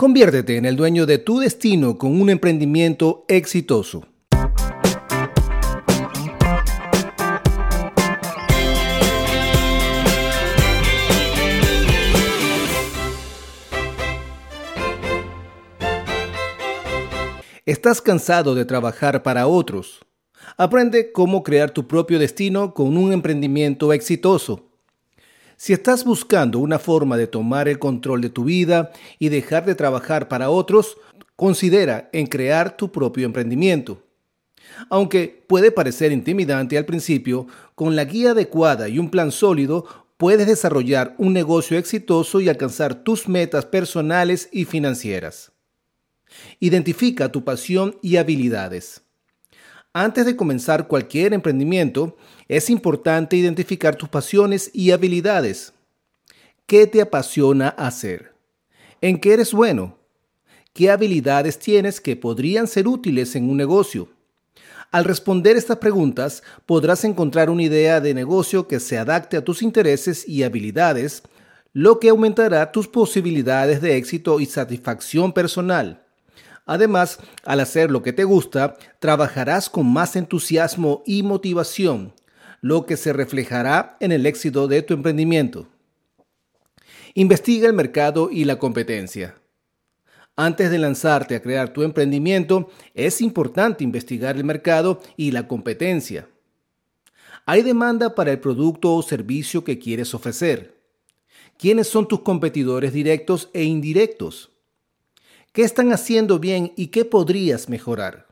Conviértete en el dueño de tu destino con un emprendimiento exitoso. ¿Estás cansado de trabajar para otros? Aprende cómo crear tu propio destino con un emprendimiento exitoso. Si estás buscando una forma de tomar el control de tu vida y dejar de trabajar para otros, considera en crear tu propio emprendimiento. Aunque puede parecer intimidante al principio, con la guía adecuada y un plan sólido, puedes desarrollar un negocio exitoso y alcanzar tus metas personales y financieras. Identifica tu pasión y habilidades. Antes de comenzar cualquier emprendimiento, es importante identificar tus pasiones y habilidades. ¿Qué te apasiona hacer? ¿En qué eres bueno? ¿Qué habilidades tienes que podrían ser útiles en un negocio? Al responder estas preguntas, podrás encontrar una idea de negocio que se adapte a tus intereses y habilidades, lo que aumentará tus posibilidades de éxito y satisfacción personal. Además, al hacer lo que te gusta, trabajarás con más entusiasmo y motivación, lo que se reflejará en el éxito de tu emprendimiento. Investiga el mercado y la competencia. Antes de lanzarte a crear tu emprendimiento, es importante investigar el mercado y la competencia. ¿Hay demanda para el producto o servicio que quieres ofrecer? ¿Quiénes son tus competidores directos e indirectos? ¿Qué están haciendo bien y qué podrías mejorar?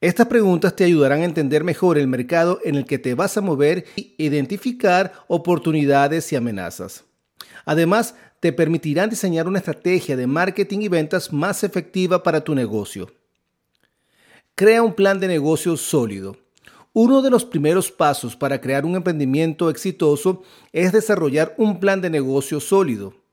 Estas preguntas te ayudarán a entender mejor el mercado en el que te vas a mover y identificar oportunidades y amenazas. Además, te permitirán diseñar una estrategia de marketing y ventas más efectiva para tu negocio. Crea un plan de negocio sólido. Uno de los primeros pasos para crear un emprendimiento exitoso es desarrollar un plan de negocio sólido.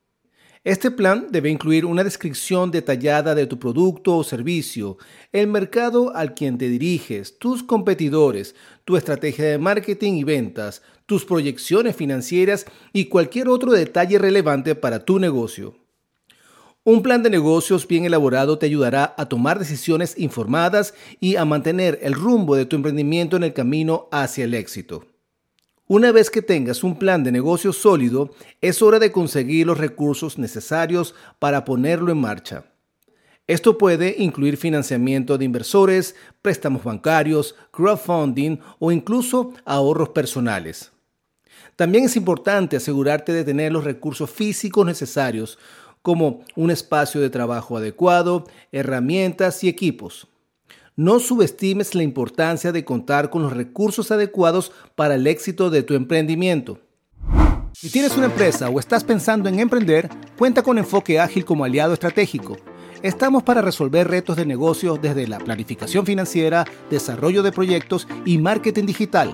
Este plan debe incluir una descripción detallada de tu producto o servicio, el mercado al quien te diriges, tus competidores, tu estrategia de marketing y ventas, tus proyecciones financieras y cualquier otro detalle relevante para tu negocio. Un plan de negocios bien elaborado te ayudará a tomar decisiones informadas y a mantener el rumbo de tu emprendimiento en el camino hacia el éxito. Una vez que tengas un plan de negocio sólido, es hora de conseguir los recursos necesarios para ponerlo en marcha. Esto puede incluir financiamiento de inversores, préstamos bancarios, crowdfunding o incluso ahorros personales. También es importante asegurarte de tener los recursos físicos necesarios, como un espacio de trabajo adecuado, herramientas y equipos. No subestimes la importancia de contar con los recursos adecuados para el éxito de tu emprendimiento. Si tienes una empresa o estás pensando en emprender, cuenta con Enfoque Ágil como aliado estratégico. Estamos para resolver retos de negocio desde la planificación financiera, desarrollo de proyectos y marketing digital.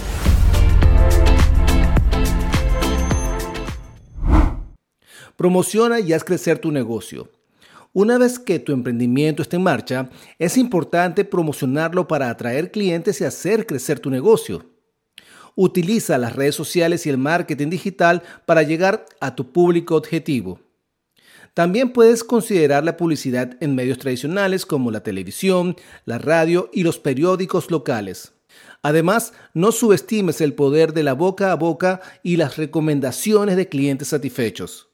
Promociona y haz crecer tu negocio. Una vez que tu emprendimiento esté en marcha, es importante promocionarlo para atraer clientes y hacer crecer tu negocio. Utiliza las redes sociales y el marketing digital para llegar a tu público objetivo. También puedes considerar la publicidad en medios tradicionales como la televisión, la radio y los periódicos locales. Además, no subestimes el poder de la boca a boca y las recomendaciones de clientes satisfechos.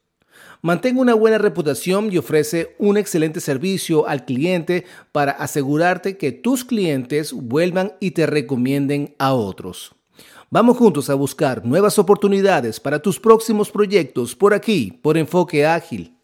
Mantén una buena reputación y ofrece un excelente servicio al cliente para asegurarte que tus clientes vuelvan y te recomienden a otros. Vamos juntos a buscar nuevas oportunidades para tus próximos proyectos por aquí, por Enfoque Ágil.